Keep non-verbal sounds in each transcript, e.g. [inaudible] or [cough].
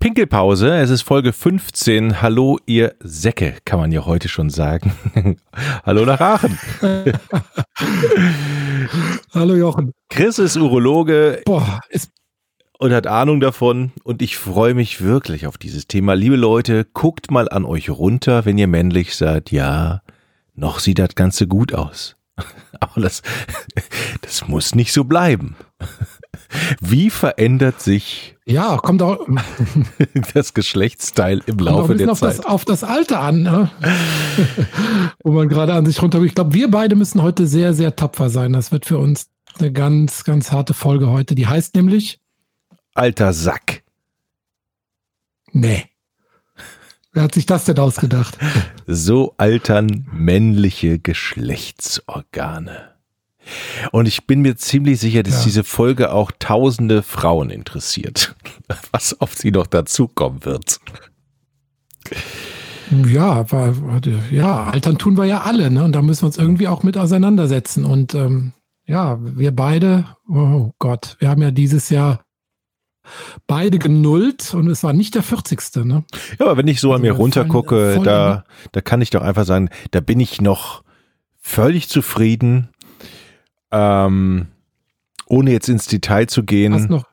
Pinkelpause. Es ist Folge 15. Hallo, ihr Säcke, kann man ja heute schon sagen. [laughs] Hallo nach Aachen. [laughs] Hallo Jochen. Chris ist Urologe. Boah, ist und hat Ahnung davon und ich freue mich wirklich auf dieses Thema. Liebe Leute, guckt mal an euch runter, wenn ihr männlich seid. Ja, noch sieht das Ganze gut aus. [laughs] Aber das, das muss nicht so bleiben. Wie verändert sich ja, kommt auch [laughs] das Geschlechtsteil im Laufe der auf Zeit? Das, auf das Alter an, ne? [laughs] wo man gerade an sich runter. Ich glaube, wir beide müssen heute sehr, sehr tapfer sein. Das wird für uns eine ganz, ganz harte Folge heute. Die heißt nämlich alter Sack. Nee. Wer hat sich das denn ausgedacht? So altern männliche Geschlechtsorgane. Und ich bin mir ziemlich sicher, dass ja. diese Folge auch tausende Frauen interessiert, [laughs] was auf sie noch dazukommen wird. Ja, aber, ja, altern tun wir ja alle, ne? Und da müssen wir uns irgendwie auch mit auseinandersetzen. Und ähm, ja, wir beide, oh Gott, wir haben ja dieses Jahr beide genullt und es war nicht der 40. Ne? Ja, aber wenn ich so also an mir runtergucke, da, da kann ich doch einfach sagen, da bin ich noch völlig zufrieden, ähm, ohne jetzt ins Detail zu gehen. Hast noch,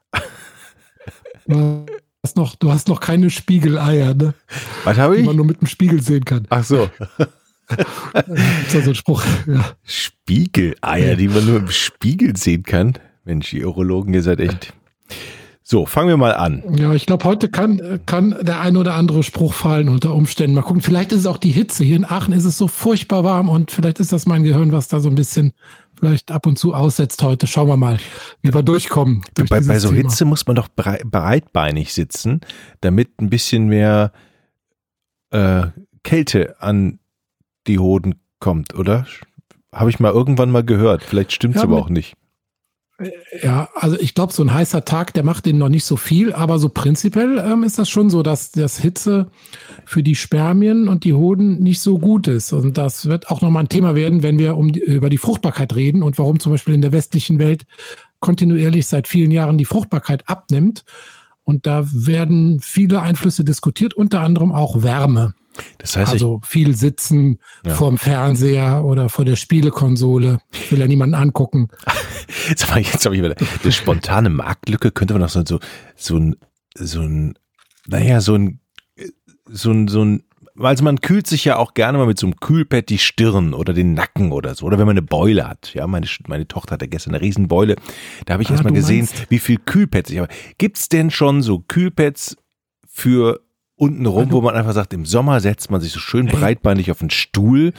du, hast noch, du hast noch keine Spiegeleier, ne? Was habe ich? Die man nur mit dem Spiegel sehen kann. Ach so. [laughs] das ist so ein Spruch. Ja. Spiegeleier, die man nur im Spiegel sehen kann. Mensch, ihr Urologen, ihr seid echt so, fangen wir mal an. Ja, ich glaube, heute kann, kann der ein oder andere Spruch fallen unter Umständen. Mal gucken, vielleicht ist es auch die Hitze. Hier in Aachen ist es so furchtbar warm und vielleicht ist das mein Gehirn, was da so ein bisschen vielleicht ab und zu aussetzt heute. Schauen wir mal, wie wir durchkommen. Durch bei, bei so Thema. Hitze muss man doch breitbeinig sitzen, damit ein bisschen mehr äh, Kälte an die Hoden kommt, oder? Habe ich mal irgendwann mal gehört. Vielleicht stimmt es ja, aber auch nicht. Ja, also ich glaube, so ein heißer Tag, der macht den noch nicht so viel, aber so prinzipiell ähm, ist das schon so, dass das Hitze für die Spermien und die Hoden nicht so gut ist. Und das wird auch nochmal ein Thema werden, wenn wir um die, über die Fruchtbarkeit reden und warum zum Beispiel in der westlichen Welt kontinuierlich seit vielen Jahren die Fruchtbarkeit abnimmt. Und da werden viele Einflüsse diskutiert, unter anderem auch Wärme. Das heißt, also viel sitzen ja. vorm Fernseher oder vor der Spielekonsole. Ich will ja niemanden angucken. [laughs] Sag mal, jetzt habe ich wieder eine spontane Marktlücke. Könnte man noch so, so, so ein, so ein, naja, so ein, so ein, so ein, also man kühlt sich ja auch gerne mal mit so einem Kühlpad die Stirn oder den Nacken oder so. Oder wenn man eine Beule hat. Ja, meine, meine Tochter hatte gestern eine Riesenbeule. Da habe ich ah, erst mal gesehen, meinst? wie viel Kühlpads ich habe. Gibt's denn schon so Kühlpads für unten rum, wo man einfach sagt, im Sommer setzt man sich so schön breitbeinig auf einen Stuhl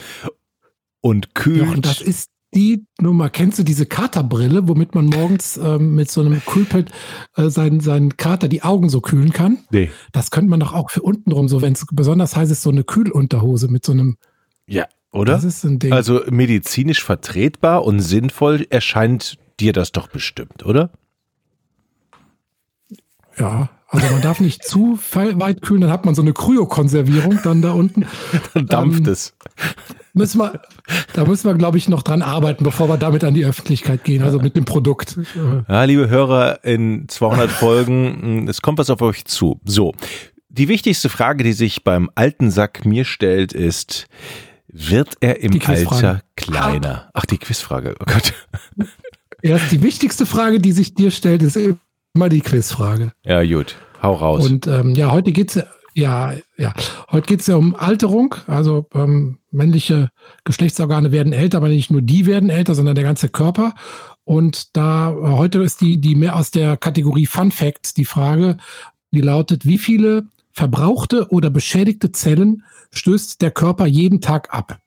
und kühlt. Jochen, das ist die Nummer. Kennst du diese Katerbrille, womit man morgens ähm, mit so einem Kühlpad äh, seinen, seinen Kater die Augen so kühlen kann? Nee. Das könnte man doch auch für unten rum, so wenn es besonders heiß ist, so eine Kühlunterhose mit so einem. Ja, oder? Das ist ein Ding. Also medizinisch vertretbar und sinnvoll erscheint dir das doch bestimmt, oder? Ja, also man darf nicht zu weit kühlen, dann hat man so eine Kryokonservierung dann da unten. [laughs] dann dampft ähm, es. Müssen wir, da müssen wir, glaube ich, noch dran arbeiten, bevor wir damit an die Öffentlichkeit gehen, also mit dem Produkt. Ja, liebe Hörer, in 200 [laughs] Folgen, hm, es kommt was auf euch zu. So, die wichtigste Frage, die sich beim alten Sack mir stellt, ist, wird er im Alter kleiner? Ach, die Quizfrage, oh Gott. Erst die wichtigste Frage, die sich dir stellt, ist mal die Quizfrage. Ja, gut. Hau raus. Und ähm, ja, heute geht's ja, ja, ja, heute geht's ja um Alterung. Also ähm, männliche Geschlechtsorgane werden älter, aber nicht nur die werden älter, sondern der ganze Körper. Und da äh, heute ist die, die mehr aus der Kategorie Fun Facts die Frage, die lautet, wie viele verbrauchte oder beschädigte Zellen stößt der Körper jeden Tag ab?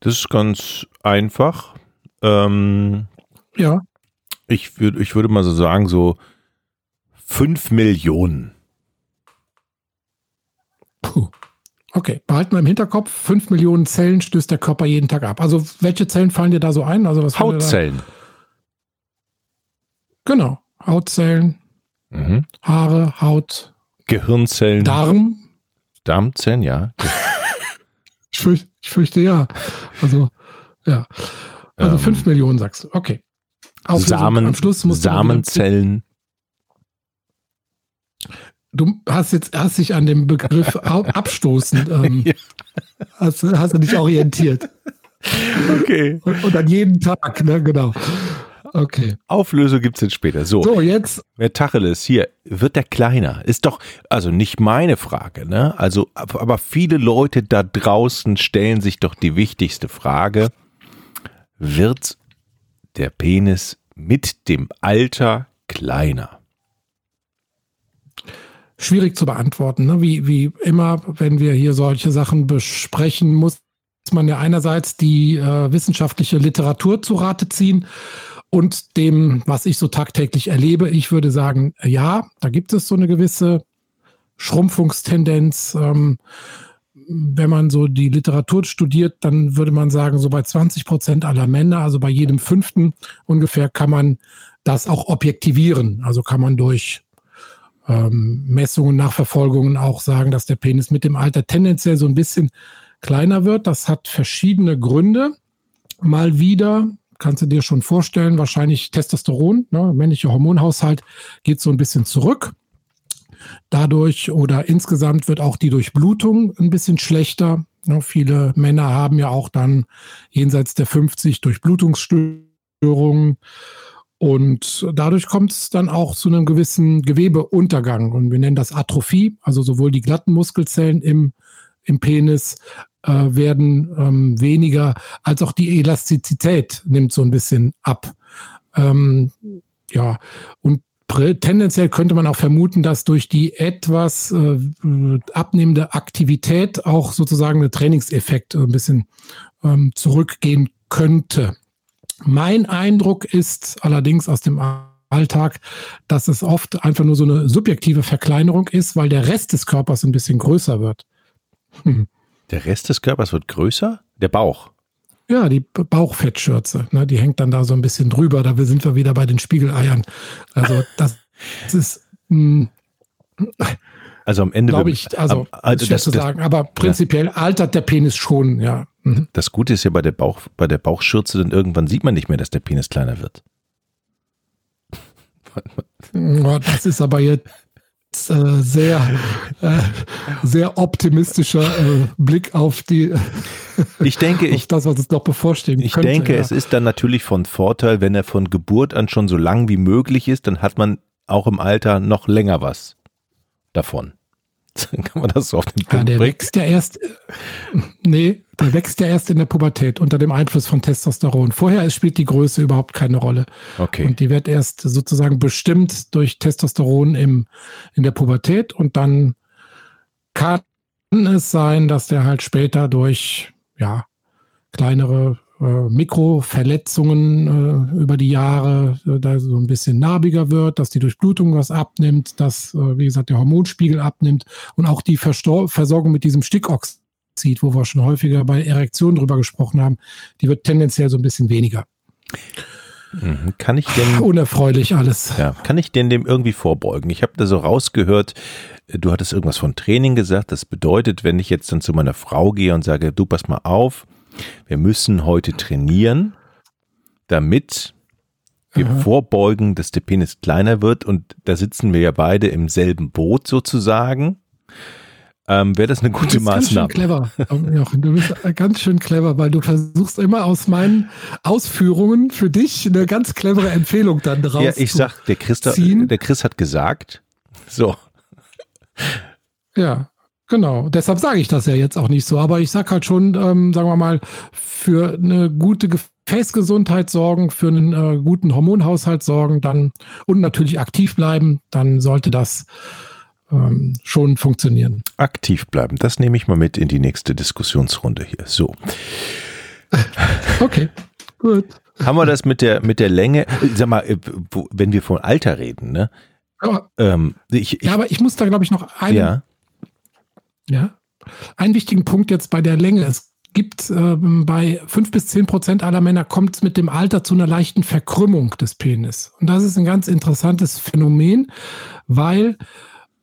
Das ist ganz einfach. Ähm, ja ich würde, ich würde mal so sagen, so fünf Millionen. Puh. Okay, behalten wir im Hinterkopf, fünf Millionen Zellen stößt der Körper jeden Tag ab. Also welche Zellen fallen dir da so ein? Also was Hautzellen. Genau. Hautzellen, Mhm. Haare, Haut, Gehirnzellen, Darm. Darmzellen, ja. [laughs] Ich fürchte, ich fürchte ja. Also, ja. Also Ähm, fünf Millionen sagst du. Okay. Auflösung Samen, am Schluss musst du Samenzellen. Du hast jetzt hast dich an dem Begriff [laughs] abstoßen. Ähm, Ja. hast, du- hast du dich orientiert. Okay. Und, und an jeden Tag, ne? Genau. Okay. Auflösung gibt's jetzt später. So, So, jetzt. Wer Tacheles, hier, wird der kleiner? Ist doch, also nicht meine Frage, ne? Also, aber viele Leute da draußen stellen sich doch die wichtigste Frage. Wird der Penis mit dem Alter kleiner? schwierig zu beantworten. Ne? Wie, wie immer, wenn wir hier solche Sachen besprechen, muss man ja einerseits die äh, wissenschaftliche Literatur zu Rate ziehen und dem, was ich so tagtäglich erlebe. Ich würde sagen, ja, da gibt es so eine gewisse Schrumpfungstendenz. Ähm, wenn man so die Literatur studiert, dann würde man sagen, so bei 20 Prozent aller Männer, also bei jedem fünften ungefähr, kann man das auch objektivieren. Also kann man durch ähm, Messungen, Nachverfolgungen auch sagen, dass der Penis mit dem Alter tendenziell so ein bisschen kleiner wird. Das hat verschiedene Gründe. Mal wieder, kannst du dir schon vorstellen, wahrscheinlich Testosteron, ne, männlicher Hormonhaushalt geht so ein bisschen zurück. Dadurch oder insgesamt wird auch die Durchblutung ein bisschen schlechter. Ne, viele Männer haben ja auch dann jenseits der 50 Durchblutungsstörungen. Und dadurch kommt es dann auch zu einem gewissen Gewebeuntergang. Und wir nennen das Atrophie. Also sowohl die glatten Muskelzellen im, im Penis äh, werden ähm, weniger, als auch die Elastizität nimmt so ein bisschen ab. Ähm, ja, und tendenziell könnte man auch vermuten, dass durch die etwas äh, abnehmende Aktivität auch sozusagen der Trainingseffekt ein bisschen ähm, zurückgehen könnte. Mein Eindruck ist allerdings aus dem Alltag, dass es oft einfach nur so eine subjektive Verkleinerung ist, weil der Rest des Körpers ein bisschen größer wird. Der Rest des Körpers wird größer? Der Bauch. Ja, die Bauchfettschürze, ne, die hängt dann da so ein bisschen drüber. Da sind wir wieder bei den Spiegeleiern. Also das [laughs] ist, hm, Also am Ende. glaube ich, also am- also schwer das, zu das, sagen. Aber prinzipiell altert der Penis schon, ja. Mhm. das Gute ist ja bei der Bauch, bei der Bauchschürze, dann irgendwann sieht man nicht mehr, dass der Penis kleiner wird. Ja, Das ist aber jetzt äh, sehr, äh, sehr optimistischer äh, Blick auf die, [laughs] Ich denke, ich, das, was uns noch bevorstehen ich könnte. denke, ja. es ist dann natürlich von Vorteil, wenn er von Geburt an schon so lang wie möglich ist, dann hat man auch im Alter noch länger was davon. [laughs] Dann kann man das so auf den Ja, Punkt der bringen. wächst ja erst, äh, nee, der wächst ja erst in der Pubertät unter dem Einfluss von Testosteron. Vorher spielt die Größe überhaupt keine Rolle. Okay. Und die wird erst sozusagen bestimmt durch Testosteron im, in der Pubertät und dann kann es sein, dass der halt später durch, ja, kleinere Mikroverletzungen äh, über die Jahre äh, da so ein bisschen narbiger wird, dass die Durchblutung was abnimmt, dass, äh, wie gesagt, der Hormonspiegel abnimmt und auch die Verstor Versorgung mit diesem Stickoxid, wo wir schon häufiger bei Erektionen drüber gesprochen haben, die wird tendenziell so ein bisschen weniger. Mhm. Kann ich denn [laughs] Unerfreulich alles. Ja, kann ich denn dem irgendwie vorbeugen? Ich habe da so rausgehört, äh, du hattest irgendwas von Training gesagt. Das bedeutet, wenn ich jetzt dann zu meiner Frau gehe und sage, du pass mal auf, wir müssen heute trainieren, damit wir Aha. vorbeugen, dass der Penis kleiner wird und da sitzen wir ja beide im selben Boot sozusagen. Ähm, Wäre das eine gute bist ganz schön Maßnahme? clever, Jochen. Du bist ganz schön clever, weil du versuchst immer aus meinen Ausführungen für dich eine ganz clevere Empfehlung dann draus Ja, ich zu- sag, der Chris, der Chris hat gesagt, so, Ja, genau. Deshalb sage ich das ja jetzt auch nicht so. Aber ich sag halt schon, ähm, sagen wir mal, für eine gute Gefäßgesundheit sorgen, für einen äh, guten Hormonhaushalt sorgen, dann und natürlich aktiv bleiben, dann sollte das ähm, schon funktionieren. aktiv bleiben. Das nehme ich mal mit in die nächste Diskussionsrunde hier. So. Okay, gut. Haben wir das mit der, mit der Länge? Sag mal, äh, wenn wir von Alter reden, ne? Aber, Ähm, ich, ich, ja, aber ich muss da, glaube ich, noch einen ja, Ja. Einen wichtigen Punkt jetzt bei der Länge. Es gibt äh, bei fünf bis zehn Prozent aller Männer kommt es mit dem Alter zu einer leichten Verkrümmung des Penis. Und das ist ein ganz interessantes Phänomen, weil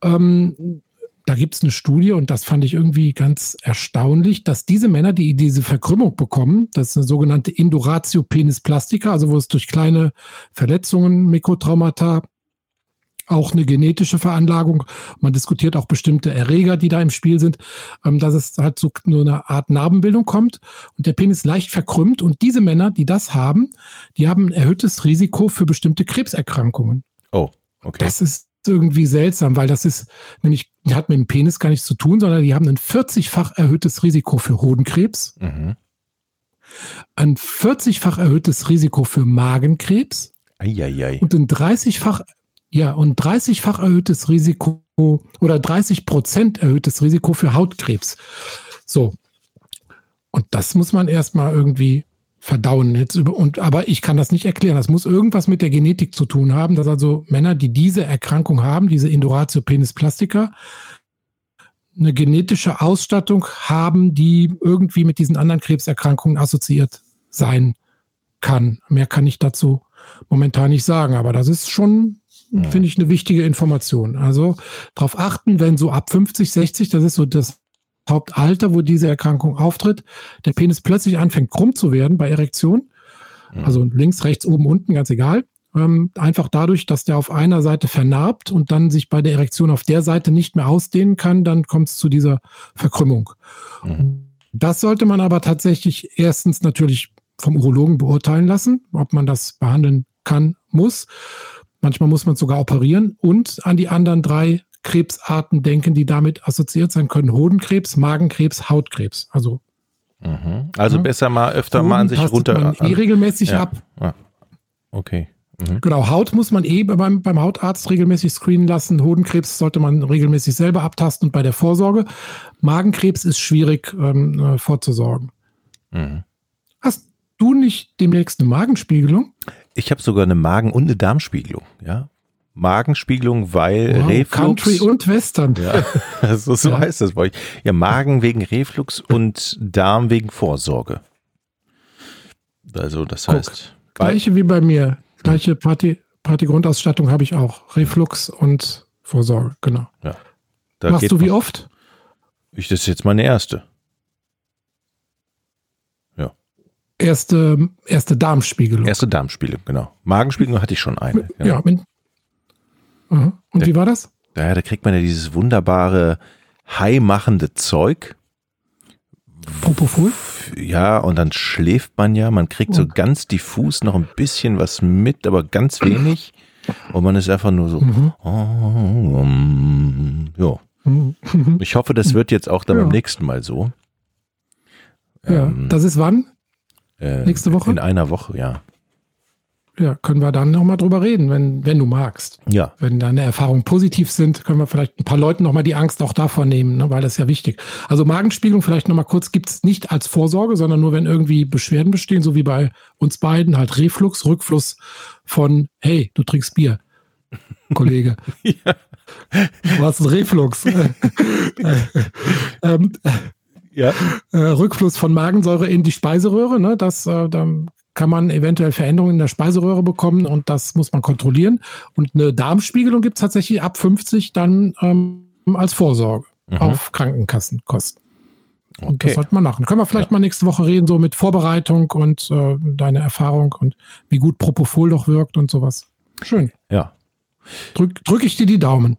ähm, da gibt es eine Studie und das fand ich irgendwie ganz erstaunlich, dass diese Männer, die diese Verkrümmung bekommen, das ist eine sogenannte Induratio penis plastica, also wo es durch kleine Verletzungen, Mikrotraumata auch eine genetische Veranlagung. Man diskutiert auch bestimmte Erreger, die da im Spiel sind, ähm, dass es halt so nur eine Art Narbenbildung kommt und der Penis leicht verkrümmt. Und diese Männer, die das haben, die haben ein erhöhtes Risiko für bestimmte Krebserkrankungen. Oh, okay. Das ist irgendwie seltsam, weil das ist nämlich, hat mit dem Penis gar nichts zu tun, sondern die haben ein 40-fach erhöhtes Risiko für Hodenkrebs, mhm. ein 40-fach erhöhtes Risiko für Magenkrebs Eieiei. und ein 30-fach ja, und 30-fach erhöhtes Risiko oder 30 Prozent erhöhtes Risiko für Hautkrebs. So. Und das muss man erstmal irgendwie verdauen. Jetzt über, und, aber ich kann das nicht erklären. Das muss irgendwas mit der Genetik zu tun haben, dass also Männer, die diese Erkrankung haben, diese Induratio penis plastica, eine genetische Ausstattung haben, die irgendwie mit diesen anderen Krebserkrankungen assoziiert sein kann. Mehr kann ich dazu momentan nicht sagen, aber das ist schon ja. finde ich eine wichtige Information. Also darauf achten, wenn so ab 50, 60, das ist so das Hauptalter, wo diese Erkrankung auftritt, der Penis plötzlich anfängt krumm zu werden bei Erektion. Ja. Also links, rechts, oben, unten, ganz egal. Ähm, einfach dadurch, dass der auf einer Seite vernarbt und dann sich bei der Erektion auf der Seite nicht mehr ausdehnen kann, dann kommt es zu dieser Verkrümmung. Mhm. Das sollte man aber tatsächlich erstens natürlich vom Urologen beurteilen lassen, ob man das behandeln kann, muss. Manchmal muss man sogar operieren und an die anderen drei Krebsarten denken, die damit assoziiert sein können. Hodenkrebs, Magenkrebs, Hautkrebs. Also, mhm. also ja. besser mal öfter Hoden mal an sich runter. Man eh regelmäßig ja. ab. Ja. Okay. Mhm. Genau, Haut muss man eh beim, beim Hautarzt regelmäßig screenen lassen. Hodenkrebs sollte man regelmäßig selber abtasten und bei der Vorsorge. Magenkrebs ist schwierig ähm, äh, vorzusorgen. Mhm. Hast du nicht demnächst eine Magenspiegelung? Ich habe sogar eine Magen- und eine Darmspiegelung, ja. Magenspiegelung, weil wow, Reflux. Country und Western. Ja, [laughs] so, so ja. heißt das bei euch. Ja, Magen wegen Reflux und Darm wegen Vorsorge. Also, das Guck, heißt. Gleiche wie bei mir. Gleiche Party, Partygrundausstattung habe ich auch. Reflux und Vorsorge, genau. Ja. Machst du wie oft? Ich, das ist jetzt meine erste. Erste, erste Darmspiegelung. Erste Darmspiegelung, genau. Magenspiegelung hatte ich schon eine. Ja, ja mit, Und da, wie war das? Ja, da kriegt man ja dieses wunderbare high-machende Zeug. Propofol? Ja, und dann schläft man ja. Man kriegt so ganz diffus noch ein bisschen was mit, aber ganz wenig. Und man ist einfach nur so. Mhm. Oh, um, ja. Mhm. Ich hoffe, das wird jetzt auch dann ja. beim nächsten Mal so. Ja, ähm, das ist wann? Äh, Nächste Woche? In einer Woche, ja. Ja, können wir dann nochmal drüber reden, wenn, wenn du magst. Ja. Wenn deine Erfahrungen positiv sind, können wir vielleicht ein paar Leuten nochmal die Angst auch davon nehmen, ne, weil das ist ja wichtig. Also Magenspiegelung vielleicht nochmal kurz, gibt es nicht als Vorsorge, sondern nur, wenn irgendwie Beschwerden bestehen, so wie bei uns beiden, halt Reflux, Rückfluss von, hey, du trinkst Bier, Kollege. [laughs] ja. Du hast einen Reflux. [laughs] [laughs] ähm, ja. Äh, Rückfluss von Magensäure in die Speiseröhre. Ne? Das, äh, dann kann man eventuell Veränderungen in der Speiseröhre bekommen und das muss man kontrollieren. Und eine Darmspiegelung gibt es tatsächlich ab 50 dann ähm, als Vorsorge mhm. auf Krankenkassenkosten. Und okay. das sollte man machen. Können wir vielleicht ja. mal nächste Woche reden, so mit Vorbereitung und äh, deine Erfahrung und wie gut Propofol doch wirkt und sowas. Schön. Ja. Drück, drück ich dir die Daumen.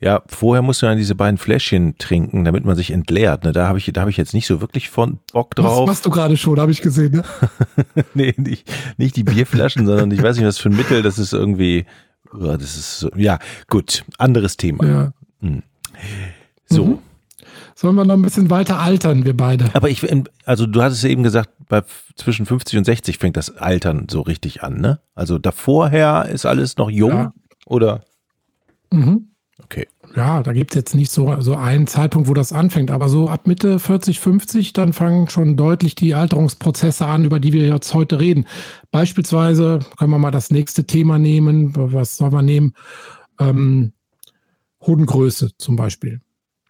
Ja, vorher musst du dann diese beiden Fläschchen trinken, damit man sich entleert. Ne? Da habe ich, da habe ich jetzt nicht so wirklich von Bock drauf. Das machst du gerade schon, habe ich gesehen. Ne? [laughs] nee, nicht, nicht die Bierflaschen, sondern ich weiß nicht, was für ein Mittel. Das ist irgendwie, oh, das ist ja gut, anderes Thema. Ja. Hm. So. Mhm. Sollen wir noch ein bisschen weiter altern, wir beide? Aber ich, also du hattest ja eben gesagt, bei zwischen 50 und 60 fängt das Altern so richtig an, ne? Also davorher ist alles noch jung, ja. oder? Mhm. Okay. Ja, da gibt es jetzt nicht so, so einen Zeitpunkt, wo das anfängt, aber so ab Mitte 40, 50, dann fangen schon deutlich die Alterungsprozesse an, über die wir jetzt heute reden. Beispielsweise können wir mal das nächste Thema nehmen. Was soll man nehmen? Ähm, Hodengröße zum Beispiel.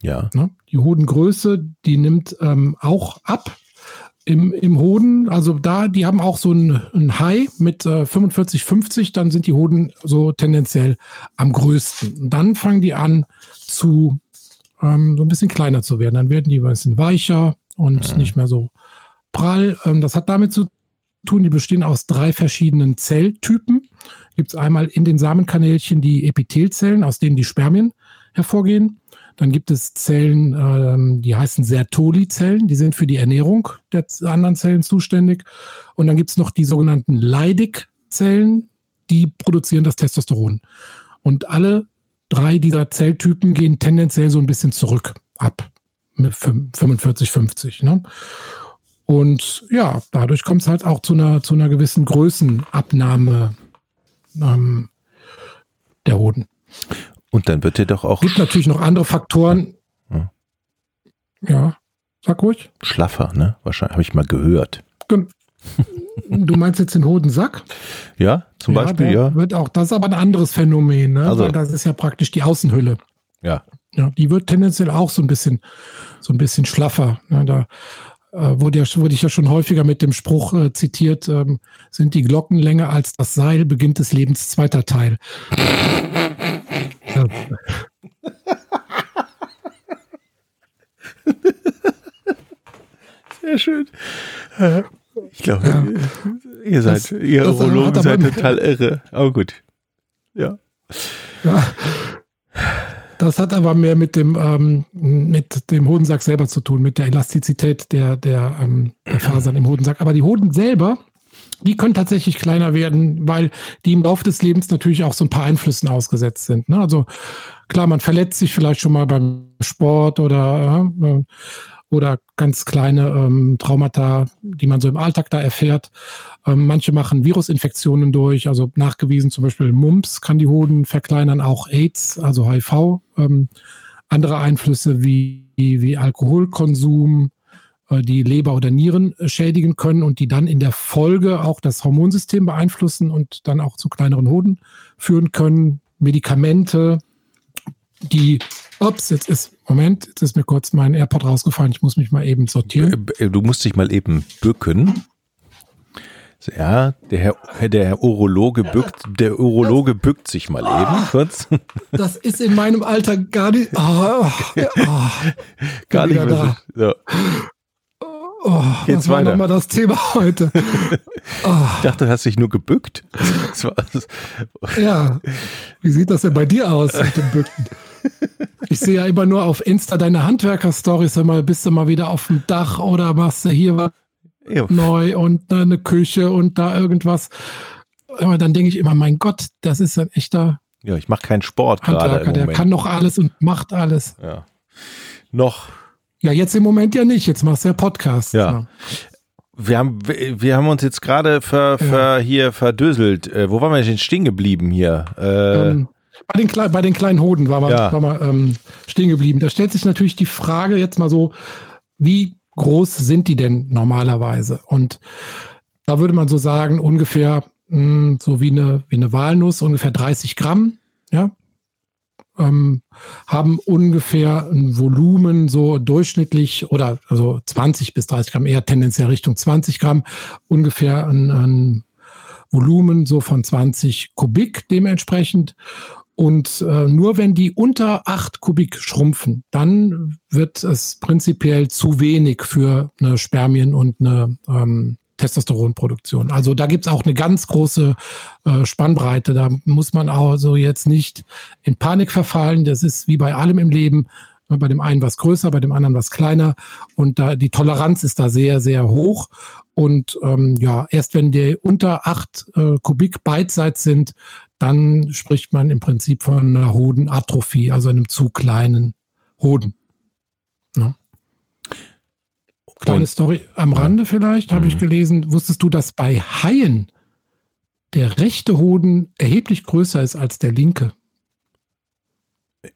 Ja. Ne? Die Hodengröße, die nimmt ähm, auch ab im, im Hoden, also da, die haben auch so ein, ein High mit äh, 45, 50, dann sind die Hoden so tendenziell am größten. Und dann fangen die an zu ähm, so ein bisschen kleiner zu werden. Dann werden die ein bisschen weicher und ja. nicht mehr so prall. Ähm, das hat damit zu tun, die bestehen aus drei verschiedenen Zelltypen. Gibt es einmal in den Samenkanälchen die Epithelzellen, aus denen die Spermien hervorgehen. Dann gibt es Zellen, ähm, die heißen Sertoli-Zellen, die sind für die Ernährung der anderen Zellen zuständig. Und dann gibt es noch die sogenannten Leidig-Zellen, die produzieren das Testosteron. Und alle drei dieser Zelltypen gehen tendenziell so ein bisschen zurück ab mit 45, 50. Ne? Und ja, dadurch kommt es halt auch zu einer, zu einer gewissen Größenabnahme ähm, der Hoden. Und dann wird er doch auch. Gibt natürlich noch andere Faktoren. Ja, ja sag ruhig. Schlaffer, ne? Wahrscheinlich habe ich mal gehört. Du meinst jetzt den Hodensack? Ja, zum ja, Beispiel, ja. Wird auch, das ist aber ein anderes Phänomen, ne? Also, Weil das ist ja praktisch die Außenhülle. Ja. Ja, die wird tendenziell auch so ein bisschen, so ein bisschen schlaffer. Ne? Da äh, wurde, ja, wurde ich ja schon häufiger mit dem Spruch äh, zitiert, ähm, sind die Glocken länger als das Seil, beginnt des Lebens zweiter Teil. [laughs] Sehr schön. Ich glaube, ja. ihr seid, das, ihr das Urologen seid total irre. Aber gut. Ja. ja. Das hat aber mehr mit dem, ähm, mit dem Hodensack selber zu tun, mit der Elastizität der, der, ähm, der Fasern im Hodensack. Aber die Hoden selber, die können tatsächlich kleiner werden, weil die im Laufe des Lebens natürlich auch so ein paar Einflüssen ausgesetzt sind. Ne? Also klar, man verletzt sich vielleicht schon mal beim Sport oder äh, oder ganz kleine ähm, Traumata, die man so im Alltag da erfährt. Ähm, manche machen Virusinfektionen durch, also nachgewiesen zum Beispiel Mumps kann die Hoden verkleinern, auch AIDS, also HIV. Ähm, andere Einflüsse wie, wie Alkoholkonsum, die Leber oder Nieren schädigen können und die dann in der Folge auch das Hormonsystem beeinflussen und dann auch zu kleineren Hoden führen können. Medikamente, die Ups, jetzt ist, Moment, jetzt ist mir kurz mein AirPod rausgefallen. Ich muss mich mal eben sortieren. Äh, du musst dich mal eben bücken. Ja, der Herr, der Herr Urologe bückt, der Urologe bückt sich mal oh, eben kurz. Das ist in meinem Alter gar nicht, oh, oh, [laughs] gar nicht mehr so. Oh, Jetzt was war nochmal das Thema heute? Oh. [laughs] Ich dachte, du hast dich nur gebückt. ja, wie sieht das denn bei dir aus mit dem Bücken? Ich sehe ja immer nur auf Insta deine Handwerker-Stories, bist du mal wieder auf dem Dach oder machst du hier was ja. neu und eine Küche und da irgendwas. Aber dann denke ich immer, mein Gott, das ist ein echter Ja, ich mache keinen Sport gerade. Der kann noch alles und macht alles. Ja. Noch. Ja, jetzt im Moment ja nicht. Jetzt machst du ja Podcasts. Ja. ja. Wir haben, wir haben uns jetzt gerade ver, ver, ja. hier verdöselt. Äh, wo waren wir denn stehen geblieben hier? Äh, ähm, bei den, bei den kleinen Hoden war man, ja. war man ähm, stehen geblieben. Da stellt sich natürlich die Frage jetzt mal so, wie groß sind die denn normalerweise? Und da würde man so sagen, ungefähr mh, hm, so wie eine, wie eine Walnuss, ungefähr 30 Gramm, ja. Ähm, haben ungefähr ein Volumen so durchschnittlich oder also 20 bis 30 Gramm, eher tendenziell Richtung 20 Gramm, ungefähr ein, ein Volumen so von 20 Kubik dementsprechend. Und äh, nur wenn die unter 8 Kubik schrumpfen, dann wird es prinzipiell zu wenig für eine Spermien- und eine ähm, Testosteronproduktion. Also da gibt es auch eine ganz große äh, Spannbreite. Da muss man also jetzt nicht in Panik verfallen. Das ist wie bei allem im Leben. Bei dem einen was größer, bei dem anderen was kleiner. Und da die Toleranz ist da sehr, sehr hoch. Und ähm, ja, erst wenn die unter 8 äh, Kubik beidseits sind, dann spricht man im Prinzip von einer Hodenatrophie, also einem zu kleinen Hoden. Ja. Kleine Story am Rande vielleicht, habe ich mhm. gelesen. Wusstest du, dass bei Haien der rechte Hoden erheblich größer ist als der linke?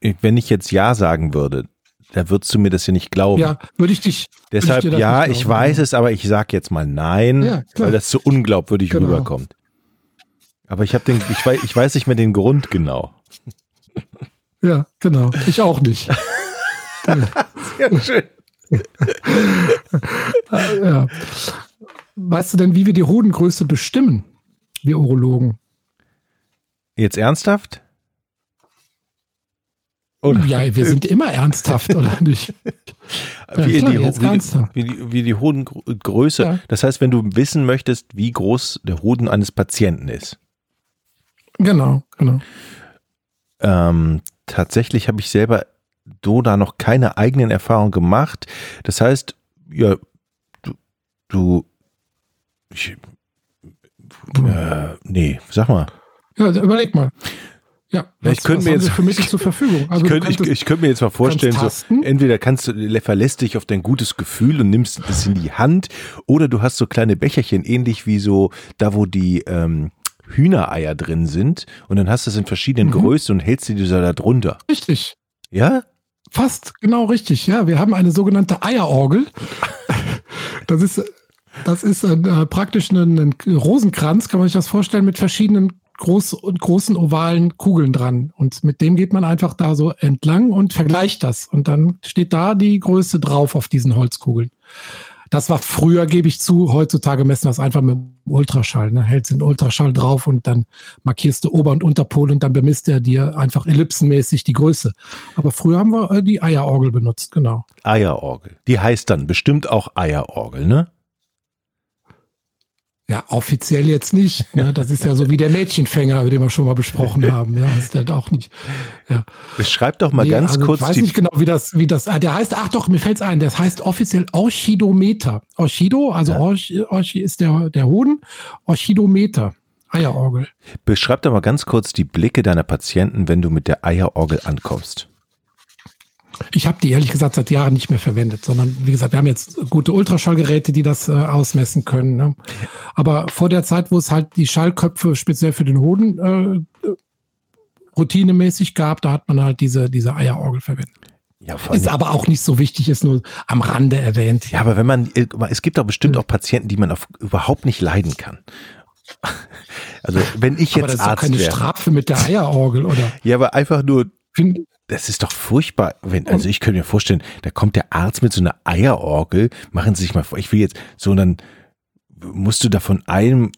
Wenn ich jetzt Ja sagen würde, da würdest du mir das ja nicht glauben. Ja, würde ich dich. Deshalb, ich ja, ich weiß es, aber ich sage jetzt mal Nein, ja, weil das so unglaubwürdig genau. rüberkommt. Aber ich den, ich weiß, ich weiß nicht mehr den Grund genau. Ja, genau. Ich auch nicht. [laughs] Sehr schön. Ja. Weißt du denn, wie wir die Hodengröße bestimmen, wir Urologen? Jetzt ernsthaft? Oder? Ja, wir sind immer ernsthaft, oder nicht? Ja, wie, klar, die, wie, wie, die, wie, die, Hodengröße. Ja. Das heißt, wenn du wissen möchtest, wie groß der Hoden eines Patienten ist. Genau, genau. Ähm, tatsächlich habe ich selber do da noch keine eigenen Erfahrungen gemacht. Das heißt, ja, du, du ich, äh, nee, sag mal. Ja, überleg mal. Ja, was, ich könnte mir jetzt für mich zur Verfügung. [laughs] Also ich, könnte, ich, ich könnte mir jetzt mal vorstellen, so, entweder kannst du verlässt dich auf dein gutes Gefühl und nimmst es in die Hand, oder du hast so kleine Becherchen, ähnlich wie so da, wo die ähm, Hühnereier drin sind, und dann hast du es in verschiedenen mhm. Größen und hältst so da drunter. Richtig. Ja? Fast genau richtig. Ja, wir haben eine sogenannte Eierorgel. Das ist das ist äh, praktisch ein, ein Rosenkranz, kann man sich das vorstellen, mit verschiedenen groß, großen ovalen Kugeln dran. Und mit dem geht man einfach da so entlang und vergleicht das. Und dann steht da die Größe drauf auf diesen Holzkugeln. Das war früher, gebe ich zu, heutzutage messen das einfach mit Ultraschall. Ne? Hältst den Ultraschall drauf und dann markierst du Ober- und Unterpol und dann bemisst er dir einfach ellipsenmäßig die Größe. Aber früher haben wir äh, die Eierorgel benutzt, genau. Eierorgel. Die heißt dann bestimmt auch Eierorgel, ne? Ja, offiziell jetzt nicht. Ne? Das ist ja so wie der Mädchenfänger, den wir schon mal besprochen haben. Ja, das ist halt auch nicht. Ja. Beschreib doch mal nee, ganz also kurz. Ich weiß nicht genau, wie das, wie das. Ah, der heißt, ach doch, mir fällt's ein. Das heißt offiziell Orchidometer. Orchido, also ja. Orch, Orchi ist der der Hoden. Orchidometer. Eierorgel. Beschreib doch mal ganz kurz die Blicke deiner Patienten, wenn du mit der Eierorgel ankommst. Ich habe die ehrlich gesagt seit Jahren nicht mehr verwendet, sondern wie gesagt, wir haben jetzt gute Ultraschallgeräte, die das äh, ausmessen können. Ne? Aber vor der Zeit, wo es halt die Schallköpfe speziell für den Hoden äh, routinemäßig gab, da hat man halt diese, diese Eierorgel verwendet. Ja, ist aber auch nicht so wichtig, ist nur am Rande erwähnt. Ja, aber wenn man, äh, es gibt doch bestimmt auch Patienten, die man auf, überhaupt nicht leiden kann. [laughs] Also wenn ich jetzt aber das ist Arzt keine wäre. Strafe mit der Eierorgel, oder? Ja, aber einfach nur. Find, das ist doch furchtbar. Wenn, also ich könnte mir vorstellen, da kommt der Arzt mit so einer Eierorgel, machen Sie sich mal vor, ich will jetzt, so dann musst du da von einem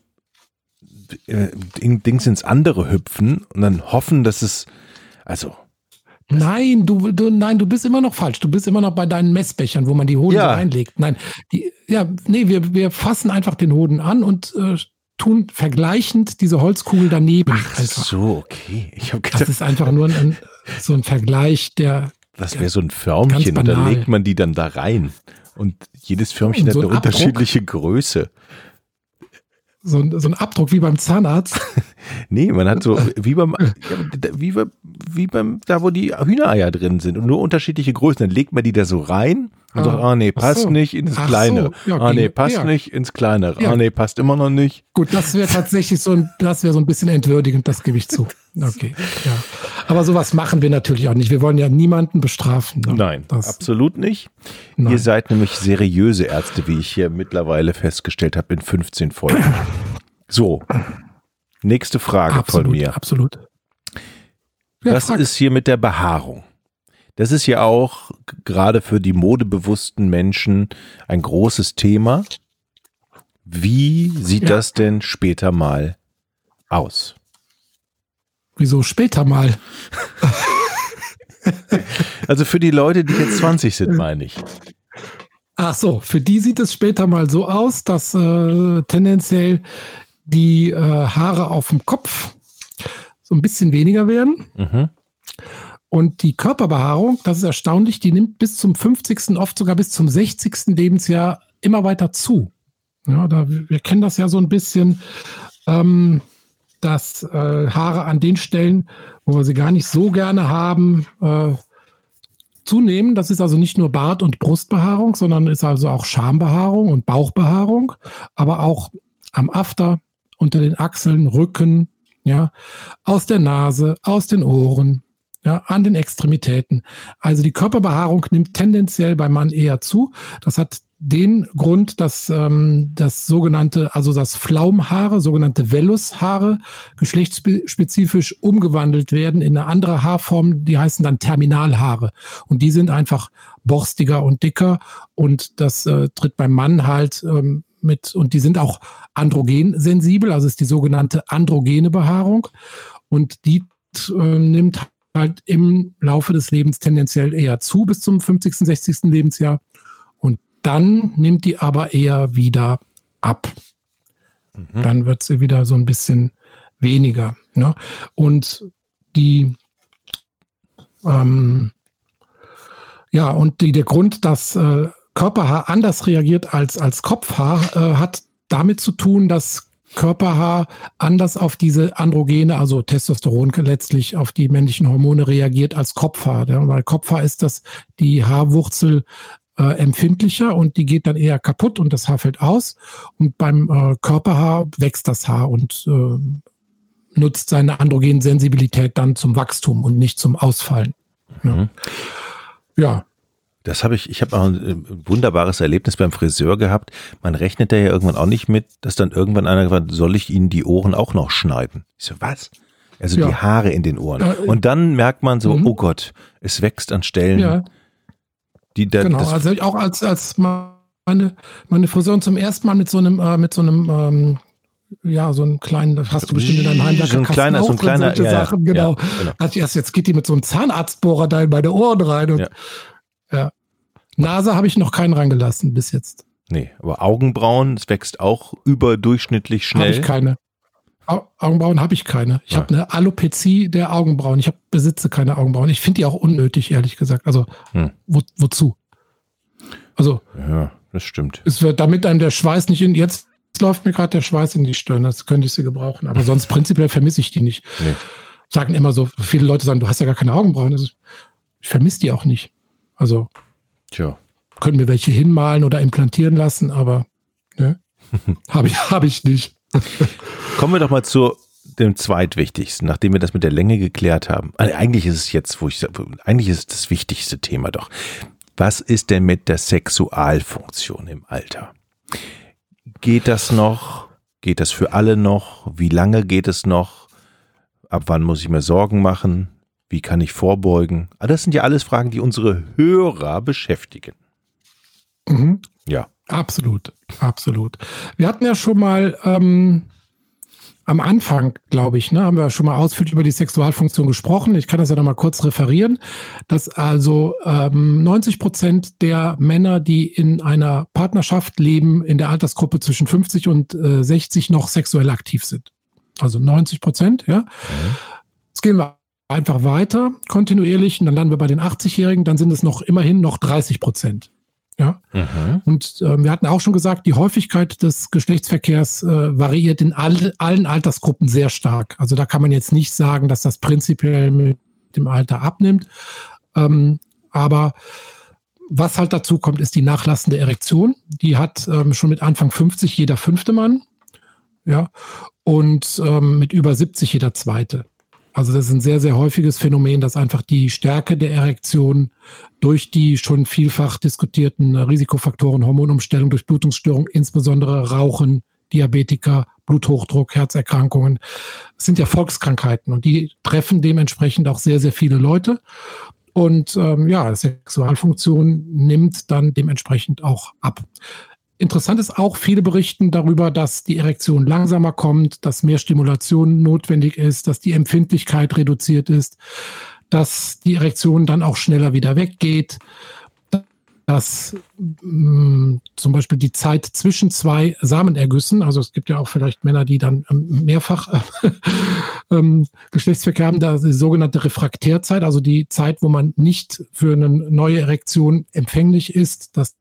äh, Dings ins andere hüpfen und dann hoffen, dass es, also. Nein, du, du, nein, du bist immer noch falsch. Du bist immer noch bei deinen Messbechern, wo man die Hoden ja. reinlegt. Nein, die, ja, nee, wir, wir fassen einfach den Hoden an und äh, tun vergleichend diese Holzkugel daneben. Ach einfach. so, okay. Ich hab gedacht, das ist einfach nur ein, so ein Vergleich, der. Das wäre so ein Förmchen und da legt man die dann da rein. Und jedes Förmchen und so hat eine Abdruck, unterschiedliche Größe. So ein, so ein Abdruck wie beim Zahnarzt. [laughs] nee, man hat so, wie beim, [laughs] wie, wie beim, da wo die Hühnereier drin sind und nur unterschiedliche Größen. Dann legt man die da so rein und sagt, ah nee, passt so. nicht ins Kleine. So. Ja, ah nee, passt ja. nicht ins Kleinere. Ja. Ah nee, passt immer noch nicht. Gut, das wäre tatsächlich so ein, das wäre so ein bisschen entwürdigend, das gebe ich zu. [laughs] Okay, ja. Aber sowas machen wir natürlich auch nicht. Wir wollen ja niemanden bestrafen. Ne? Nein, das, absolut nicht. Nein. Ihr seid nämlich seriöse Ärzte, wie ich hier mittlerweile festgestellt habe in 15 Folgen. So, nächste Frage absolut, von mir. Absolut. Ja, Was frag. ist hier mit der Behaarung? Das ist ja auch gerade für die modebewussten Menschen ein großes Thema. Wie sieht ja. das denn später mal aus? Wieso später mal? also für die Leute, die jetzt 20 sind, meine ich. Ach so, für die sieht es später mal so aus, dass äh, tendenziell die äh, Haare auf dem Kopf so ein bisschen weniger werden. Mhm. Und die Körperbehaarung, das ist erstaunlich, die nimmt bis zum 50., oft sogar bis zum 60. Lebensjahr immer weiter zu. Ja, da, wir kennen das ja so ein bisschen, ähm, dass äh, Haare an den Stellen, wo wir sie gar nicht so gerne haben, äh, zunehmen. Das ist also nicht nur Bart- und Brustbehaarung, sondern ist also auch Schambehaarung und Bauchbehaarung, aber auch am After, unter den Achseln, Rücken, ja, aus der Nase, aus den Ohren, ja, an den Extremitäten. Also die Körperbehaarung nimmt tendenziell beim Mann eher zu. Das hat den Grund, dass ähm, das sogenannte, also das Flaumhaare, sogenannte Vellushaare, geschlechtsspezifisch umgewandelt werden in eine andere Haarform, die heißen dann Terminalhaare. Und die sind einfach borstiger und dicker und das äh, tritt beim Mann halt ähm, mit, und die sind auch androgensensibel, also ist die sogenannte androgene Behaarung. Und die äh, nimmt halt im Laufe des Lebens tendenziell eher zu bis zum 50., 60. Lebensjahr. Dann nimmt die aber eher wieder ab. Mhm. Dann wird sie wieder so ein bisschen weniger. Ne? Und die, ähm, ja, und die, der Grund, dass äh, Körperhaar anders reagiert als, als Kopfhaar, äh, hat damit zu tun, dass Körperhaar anders auf diese Androgene, also Testosteron letztlich auf die männlichen Hormone reagiert als Kopfhaar. Ja, weil Kopfhaar ist das die Haarwurzel äh, empfindlicher und die geht dann eher kaputt und das Haar fällt aus. Und beim äh, Körperhaar wächst das Haar und äh, nutzt seine Androgensensibilität dann zum Wachstum und nicht zum Ausfallen. Ja. Mhm. ja. Das habe ich, ich habe auch ein äh, wunderbares Erlebnis beim Friseur gehabt. Man rechnet da ja irgendwann auch nicht mit, dass dann irgendwann einer gesagt soll ich Ihnen die Ohren auch noch schneiden? Ich so, was? Also ja. die Haare in den Ohren. Und dann merkt man so, mhm. oh Gott, es wächst an Stellen. Ja. Die da, genau, also auch als, als meine, meine Friseurin zum ersten Mal mit so einem, äh, mit so einem, ähm, ja, so einen kleinen, das hast du bestimmt in deinem Heimwerker. So ein kleiner, so ein kleiner, ja, Sachen, genau. Ja, genau. Erst, jetzt geht die mit so einem Zahnarztbohrer da in meine Ohren rein und, ja. ja. Nase habe ich noch keinen reingelassen bis jetzt. Nee, aber Augenbrauen, es wächst auch überdurchschnittlich schnell. Habe ich keine. Augenbrauen habe ich keine. Ich habe eine Alopezie der Augenbrauen. Ich hab, besitze keine Augenbrauen. Ich finde die auch unnötig, ehrlich gesagt. Also hm. wo, wozu? Also ja, das stimmt. Es wird damit einem der Schweiß nicht in. Jetzt läuft mir gerade der Schweiß in die Stirn. Das könnte ich sie gebrauchen. Aber sonst [laughs] prinzipiell vermisse ich die nicht. Nee. Sagen immer so, viele Leute sagen, du hast ja gar keine Augenbrauen. Also, ich vermisse die auch nicht. Also Tja. Können wir welche hinmalen oder implantieren lassen, aber ne, [laughs] habe ich, hab ich nicht. [laughs] Kommen wir doch mal zu dem zweitwichtigsten, nachdem wir das mit der Länge geklärt haben. Also eigentlich ist es jetzt, wo ich sage, eigentlich ist es das wichtigste Thema doch. Was ist denn mit der Sexualfunktion im Alter? Geht das noch? Geht das für alle noch? Wie lange geht es noch? Ab wann muss ich mir Sorgen machen? Wie kann ich vorbeugen? Ah, das sind ja alles Fragen, die unsere Hörer beschäftigen. Mhm. Ja. Absolut, absolut. Wir hatten ja schon mal ähm, am Anfang, glaube ich, ne, haben wir schon mal ausführlich über die Sexualfunktion gesprochen. Ich kann das ja noch mal kurz referieren, dass also ähm, 90 Prozent der Männer, die in einer Partnerschaft leben, in der Altersgruppe zwischen 50 und äh, 60 noch sexuell aktiv sind. Also 90 Prozent, ja. Mhm. Jetzt gehen wir einfach weiter, kontinuierlich, und dann landen wir bei den 80-Jährigen, dann sind es noch immerhin noch 30 Prozent. Ja. Mhm. Und äh, wir hatten auch schon gesagt, die Häufigkeit des Geschlechtsverkehrs äh, variiert in all, allen Altersgruppen sehr stark. Also da kann man jetzt nicht sagen, dass das prinzipiell mit dem Alter abnimmt. Ähm, aber was halt dazu kommt, ist die nachlassende Erektion. Die hat ähm, schon mit Anfang 50 jeder fünfte Mann. Ja. Und ähm, mit über 70 jeder zweite. Also das ist ein sehr, sehr häufiges Phänomen, dass einfach die Stärke der Erektion durch die schon vielfach diskutierten Risikofaktoren, Hormonumstellung, Durchblutungsstörung, insbesondere Rauchen, Diabetiker, Bluthochdruck, Herzerkrankungen, das sind ja Volkskrankheiten und die treffen dementsprechend auch sehr, sehr viele Leute. Und ähm, ja, Sexualfunktion nimmt dann dementsprechend auch ab. Interessant ist auch, viele berichten darüber, dass die Erektion langsamer kommt, dass mehr Stimulation notwendig ist, dass die Empfindlichkeit reduziert ist, dass die Erektion dann auch schneller wieder weggeht, dass mh, mm, zum Beispiel die Zeit zwischen zwei Samenergüssen, also es gibt ja auch vielleicht Männer, die dann ähm, mehrfach äh, [laughs] ähm, Geschlechtsverkehr haben, da die sogenannte Refraktärzeit, also die Zeit, wo man nicht für eine neue Erektion empfänglich ist, dass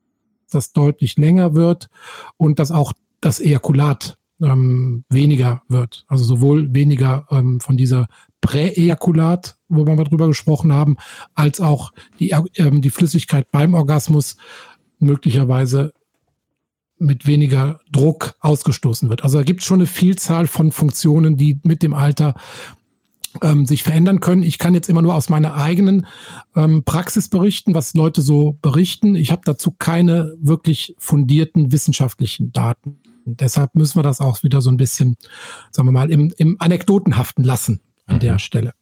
das deutlich länger wird und dass auch das Ejakulat ähm, weniger wird. Also sowohl weniger ähm, von dieser Präejakulat, wo wir mal drüber gesprochen haben, als auch die, ähm, die Flüssigkeit beim Orgasmus möglicherweise mit weniger Druck ausgestoßen wird. Also da gibt es schon eine Vielzahl von Funktionen, die mit dem Alter ähm, sich verändern können. Ich kann jetzt immer nur aus meiner eigenen ähm, Praxis berichten, was Leute so berichten. Ich habe dazu keine wirklich fundierten wissenschaftlichen Daten. Und deshalb müssen wir das auch wieder so ein bisschen, sagen wir mal, im, im Anekdotenhaften lassen an mhm. der Stelle.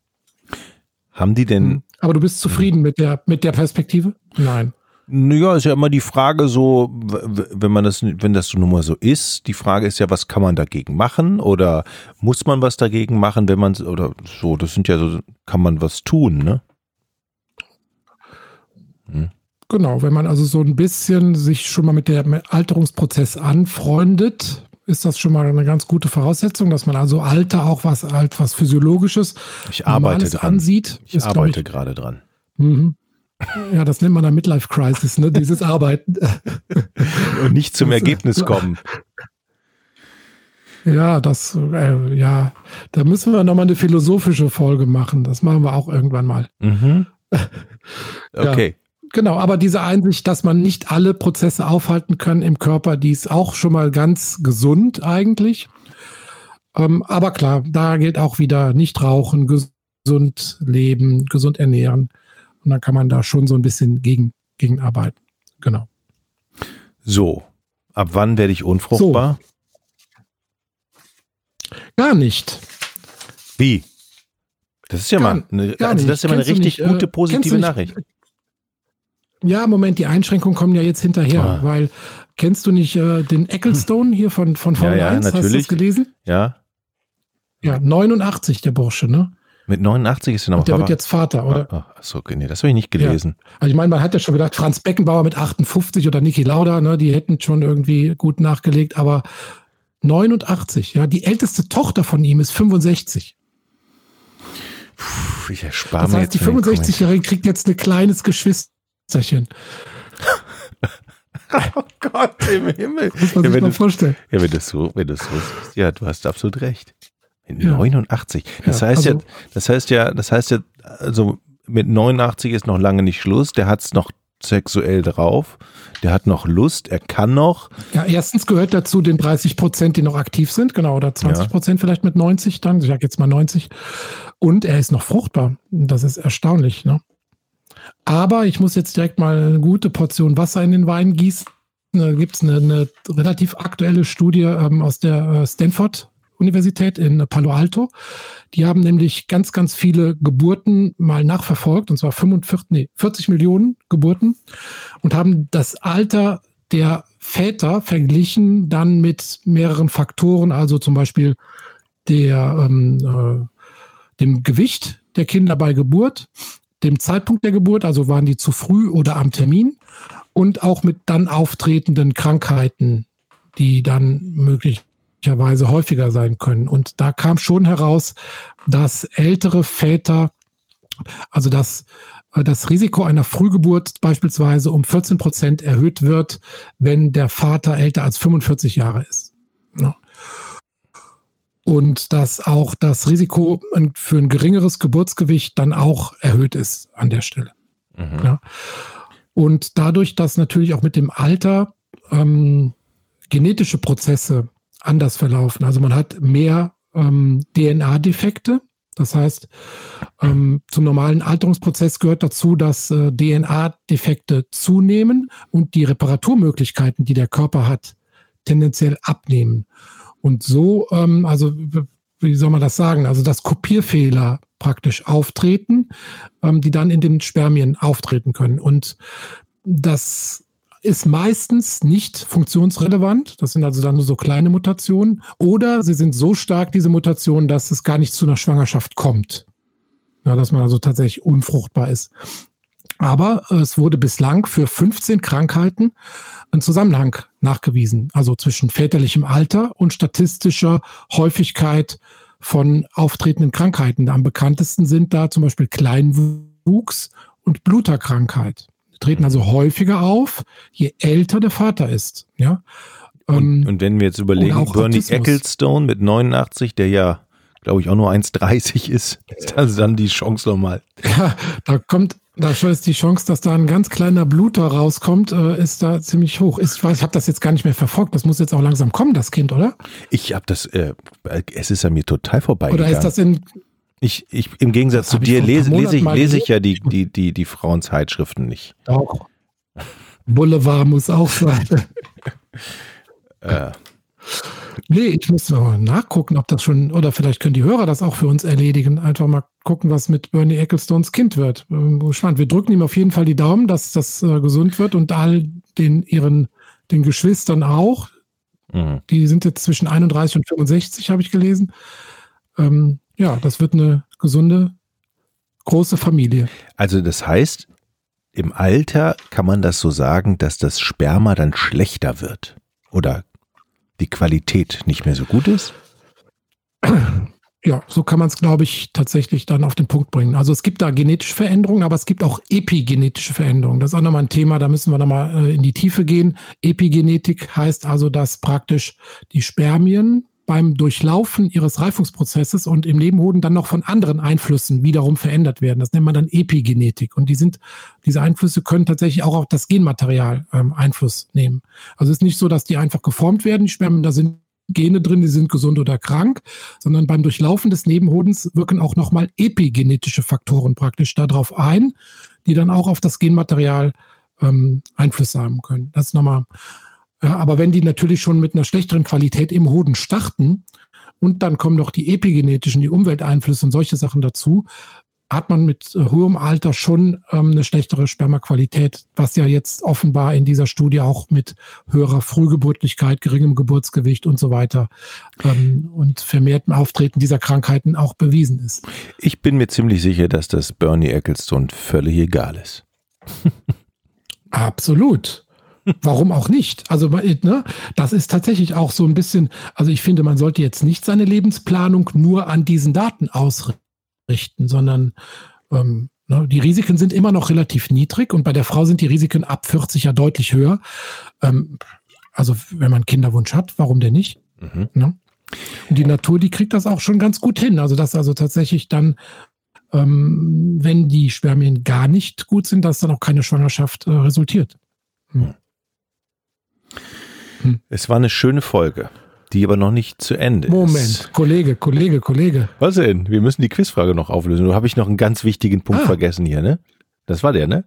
Haben die denn. Hm. Aber du bist zufrieden mit der, mit der Perspektive? Nein. Naja, ist ja immer die Frage so, wenn man das, wenn das so nun mal so ist, die Frage ist ja, was kann man dagegen machen oder muss man was dagegen machen, wenn man, oder so, das sind ja so, kann man was tun, ne? Hm. Genau, wenn man also so ein bisschen sich schon mal mit dem Alterungsprozess anfreundet, ist das schon mal eine ganz gute Voraussetzung, dass man also Alter auch was, halt was Physiologisches ich arbeite dran. ansieht. Ich ist, arbeite ich, gerade dran. Mhm. Ja, das nennt man dann Midlife Crisis, ne? Dieses Arbeiten. [laughs] Und nicht zum Ergebnis kommen. Ja, das, äh, ja, da müssen wir nochmal eine philosophische Folge machen. Das machen wir auch irgendwann mal. Mhm. [laughs] Okay. Ja, genau, aber diese Einsicht, dass man nicht alle Prozesse aufhalten kann im Körper, die ist auch schon mal ganz gesund eigentlich. Ähm, aber klar, da gilt auch wieder nicht rauchen, gesund leben, gesund ernähren. Und dann kann man da schon so ein bisschen gegen, gegen arbeiten. Genau. So, ab wann werde ich unfruchtbar? So. Gar nicht. Wie? Das ist ja gar, mal eine, also das ist ja mal eine richtig nicht, gute, äh, positive Nachricht. Ja, Moment, die Einschränkungen kommen ja jetzt hinterher, ah. weil kennst du nicht äh, den Ecclestone hier von, von Formel ja, ja, 1? Natürlich. Hast du das gelesen? Ja. Ja, 89, der Bursche, ne? Mit 89 ist er noch Und der wird jetzt Vater, oder? Ach, ach so, nee, das habe ich nicht gelesen. Ja. Also ich meine, man hat ja schon gedacht, Franz Beckenbauer mit 58 oder Niki Lauda, ne, die hätten schon irgendwie gut nachgelegt, aber 89, ja, die älteste Tochter von ihm ist 65. Puh, ich erspare das heißt, die 65-Jährige kriegt jetzt ein kleines Geschwisterchen. [laughs] oh Gott, im Himmel. Muss man ja, sich mal vorstellen. Ja, wenn das so, wenn das so ja, du hast absolut recht. 89. Das ja, heißt also, ja, das heißt ja, das heißt ja, also mit 89 ist noch lange nicht Schluss. Der hat es noch sexuell drauf. Der hat noch Lust, er kann noch. Ja, erstens gehört dazu den 30 Prozent, die noch aktiv sind, genau, oder 20 Prozent ja. vielleicht mit 90 dann. Ich sage jetzt mal 90. Und er ist noch fruchtbar. Das ist erstaunlich, ne? Aber ich muss jetzt direkt mal eine gute Portion Wasser in den Wein gießen. Da gibt es eine, eine, relativ aktuelle Studie ähm, aus der äh, Stanford Universität in Palo Alto. Die haben nämlich ganz, ganz viele Geburten mal nachverfolgt, und zwar 45, nee, 40 Millionen Geburten, und haben das Alter der Väter verglichen dann mit mehreren Faktoren, also zum Beispiel der, ähm, äh, dem Gewicht der Kinder bei Geburt, dem Zeitpunkt der Geburt, also waren die zu früh oder am Termin, und auch mit dann auftretenden Krankheiten, die dann möglich möglicherweise häufiger sein können. Und da kam schon heraus, dass ältere Väter, also dass äh, das Risiko einer Frühgeburt beispielsweise um 14 Prozent erhöht wird, wenn der Vater älter als 45 Jahre ist. Ja. Und dass auch das Risiko für ein geringeres Geburtsgewicht dann auch erhöht ist an der Stelle. Mhm. Ja. Und dadurch, dass natürlich auch mit dem Alter ähm, genetische Prozesse anders verlaufen. Also man hat mehr ähm, DNA-Defekte. Das heißt, ähm, zum normalen Alterungsprozess gehört dazu, dass äh, DNA-Defekte zunehmen und die Reparaturmöglichkeiten, die der Körper hat, tendenziell abnehmen. Und so, ähm, also wie soll man das sagen? Also dass Kopierfehler praktisch auftreten, ähm, die dann in den Spermien auftreten können. Und das ist meistens nicht funktionsrelevant. Das sind also dann nur so kleine Mutationen. Oder sie sind so stark, diese Mutationen, dass es gar nicht zu einer Schwangerschaft kommt. Ja, dass man also tatsächlich unfruchtbar ist. Aber es wurde bislang für 15 Krankheiten ein Zusammenhang nachgewiesen, also zwischen väterlichem Alter und statistischer Häufigkeit von auftretenden Krankheiten. Am bekanntesten sind da zum Beispiel Kleinwuchs und Bluterkrankheit treten also häufiger auf, je älter der Vater ist. Ja? Und, ähm, und wenn wir jetzt überlegen, Bernie Autismus. Ecclestone mit 89, der ja, glaube ich, auch nur 1,30 ist, [laughs] ist also dann die Chance nochmal. [laughs] Ja, da kommt, da ist die Chance, dass da ein ganz kleiner Bluter rauskommt, äh, ist da ziemlich hoch. Ich weiß, ich habe das jetzt gar nicht mehr verfolgt. Das muss jetzt auch langsam kommen, das Kind, oder? Ich habe das, äh, es ist an mir total vorbeigegangen. Oder ist das in, Ich, ich, im Gegensatz zu dir lese, lese, ich, lese ich ja die, die, die, die Frauenzeitschriften nicht. Doch. Boulevard muss auch sein. [laughs] Äh, Nee, ich muss mal nachgucken, ob das schon, oder vielleicht können die Hörer das auch für uns erledigen. Einfach mal gucken, was mit Bernie Ecclestones Kind wird. Ähm, Gespannt. Wir drücken ihm auf jeden Fall die Daumen, dass das äh, gesund wird und all den ihren den Geschwistern auch. mh. Die sind jetzt zwischen 31 und 65, habe ich gelesen. Ähm, ja, das wird eine gesunde, große Familie. Also das heißt, im Alter kann man das so sagen, dass das Sperma dann schlechter wird oder die Qualität nicht mehr so gut ist? Ja, so kann man es, glaube ich, tatsächlich dann auf den Punkt bringen. Also es gibt da genetische Veränderungen, aber es gibt auch epigenetische Veränderungen. Das ist auch nochmal ein Thema, da müssen wir nochmal äh, in die Tiefe gehen. Epigenetik heißt also, dass praktisch die Spermien beim Durchlaufen ihres Reifungsprozesses und im Nebenhoden dann noch von anderen Einflüssen wiederum verändert werden. Das nennt man dann Epigenetik. Und die sind, diese Einflüsse können tatsächlich auch auf das Genmaterial ähm, Einfluss nehmen. Also es ist nicht so, dass die einfach geformt werden, die Spermien, da sind Gene drin, die sind gesund oder krank, sondern beim Durchlaufen des Nebenhodens wirken auch nochmal epigenetische Faktoren praktisch darauf ein, die dann auch auf das Genmaterial ähm, Einfluss haben können. Das ist nochmal. Ja, aber wenn die natürlich schon mit einer schlechteren Qualität im Hoden starten und dann kommen noch die epigenetischen, die Umwelteinflüsse und solche Sachen dazu, hat man mit äh, hohem Alter schon ähm, eine schlechtere Spermaqualität, was ja jetzt offenbar in dieser Studie auch mit höherer Frühgeburtlichkeit, geringem Geburtsgewicht und so weiter ähm, und vermehrtem Auftreten dieser Krankheiten auch bewiesen ist. Ich bin mir ziemlich sicher, dass das Bernie Ecclestone völlig egal ist. Absolut. Warum auch nicht? Also, ne, das ist tatsächlich auch so ein bisschen, also ich finde, man sollte jetzt nicht seine Lebensplanung nur an diesen Daten ausrichten, sondern ähm, ne, die Risiken sind immer noch relativ niedrig und bei der Frau sind die Risiken ab 40 ja deutlich höher. Ähm, also, wenn man Kinderwunsch hat, warum denn nicht? Mhm. Ne? Und die Natur, die kriegt das auch schon ganz gut hin. Also, dass also tatsächlich dann, ähm, wenn die Spermien gar nicht gut sind, dass dann auch keine Schwangerschaft äh, resultiert. Es war eine schöne Folge, die aber noch nicht zu Ende Moment, ist. Kollege, Kollege, Kollege. Was denn? Wir müssen die Quizfrage noch auflösen. Du habe ich noch einen ganz wichtigen Punkt Ah. vergessen hier, ne? Das war der, ne?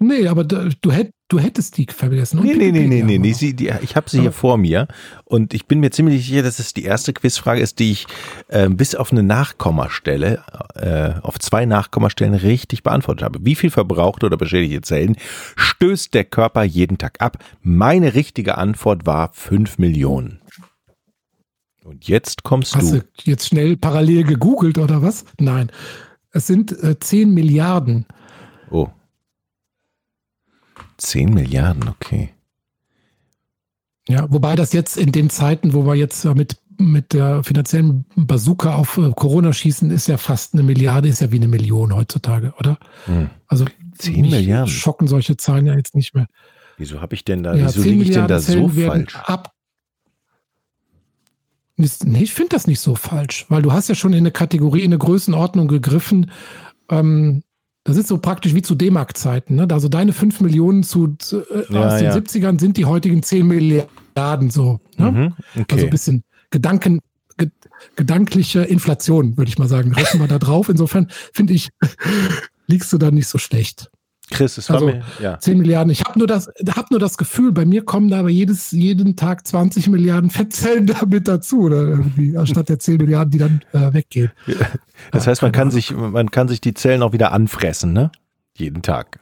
Nee, aber du, hätt, du hättest die vergessen. Und Nee, nee, nee, nee, nee, nee. Sie, die, ich habe sie hier Ah. vor mir und ich bin mir ziemlich sicher, dass es die erste Quizfrage ist, die ich äh, bis auf eine Nachkommastelle, äh, auf zwei Nachkommastellen richtig beantwortet habe. Wie viel verbrauchte oder beschädigte Zellen stößt der Körper jeden Tag ab? Meine richtige Antwort war 5 Millionen. Und jetzt kommst Hast du. du jetzt schnell parallel gegoogelt oder was? Nein. Es sind äh, 10 Milliarden. Oh. 10 Milliarden, okay. Ja, wobei das jetzt in den Zeiten, wo wir jetzt mit, mit der finanziellen Bazooka auf äh, Corona schießen, ist ja fast eine Milliarde, ist ja wie eine Million heutzutage, oder? Hm. Also 10 mich Milliarden. schocken solche Zahlen ja jetzt nicht mehr. Wieso habe ich denn da, ja, wieso 10 liege ich denn da so Zellen werden falsch? ab. Nee, ich finde das nicht so falsch, weil du hast ja schon in eine Kategorie, in eine Größenordnung gegriffen. Ähm, das ist so praktisch wie zu D-Mark-Zeiten. Ne? Also deine 5 Millionen zu, zu, äh, Ja, aus den ja. 70ern sind die heutigen 10 Milliarden so. Ne? Mhm, Also okay. ein bisschen Gedanken, ge gedankliche Inflation, würde ich mal sagen. Rechnen wir da drauf. Insofern finde ich, [laughs] liegst du da nicht so schlecht. Chris, es war also- mir, ja. 10 Milliarden. Ich habe nur, das- hab nur das Gefühl, bei mir kommen da aber jedes, jeden Tag 20 Milliarden Fettzellen [laughs] damit dazu, oder irgendwie, anstatt der 10 Milliarden, die dann äh, weggehen. Das heißt, man kann sich, man kann sich die Zellen auch wieder anfressen, ne? Jeden Tag.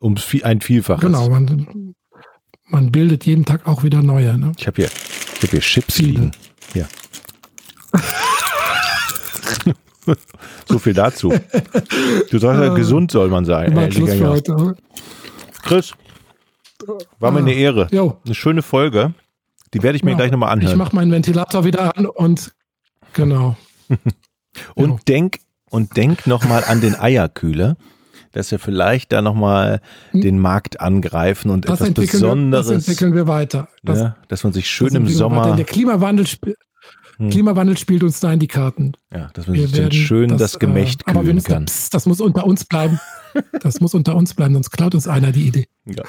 Um ein Vielfaches. Genau, man, man bildet jeden Tag auch wieder neue. Ne? Ich habe hier, ich habe hier Chips Viele. liegen. Ja. [laughs] so viel dazu. Du sagst ja, Ah. gesund soll man sein. Äh, Schluss für heute. Chris, war mir Ah. eine Ehre. Jo, Eine schöne Folge. Die werde ich mir Ja, gleich nochmal ich anhören. mache meinen Ventilator wieder an und genau. [laughs] Und Ja. denk, und denk nochmal an den Eierkühler, dass wir vielleicht da nochmal den Markt angreifen und Hm. Das etwas entwickeln, wir, das Besonderes. entwickeln wir weiter. Das, ja, dass man sich schön im. Sommer, Der Klimawandel, Hm. Klimawandel spielt uns da in die Karten. ja, dass man Wir werden schön das, Gemächt äh, aber wir kühlen müssen, kann. psst, das muss unter uns bleiben. [laughs] Das muss unter uns bleiben, sonst klaut uns einer die Idee. Ja.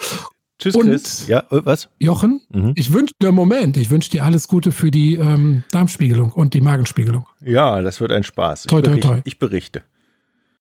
Tschüss, Und- Chris. Ja, äh, was? Jochen, Mhm. ich wünsche dir Moment, ich wünsche dir alles Gute für die ähm, Darmspiegelung und die Magenspiegelung. Ja, das wird ein Spaß. Ich Toi, toi, toi. Ich berichte.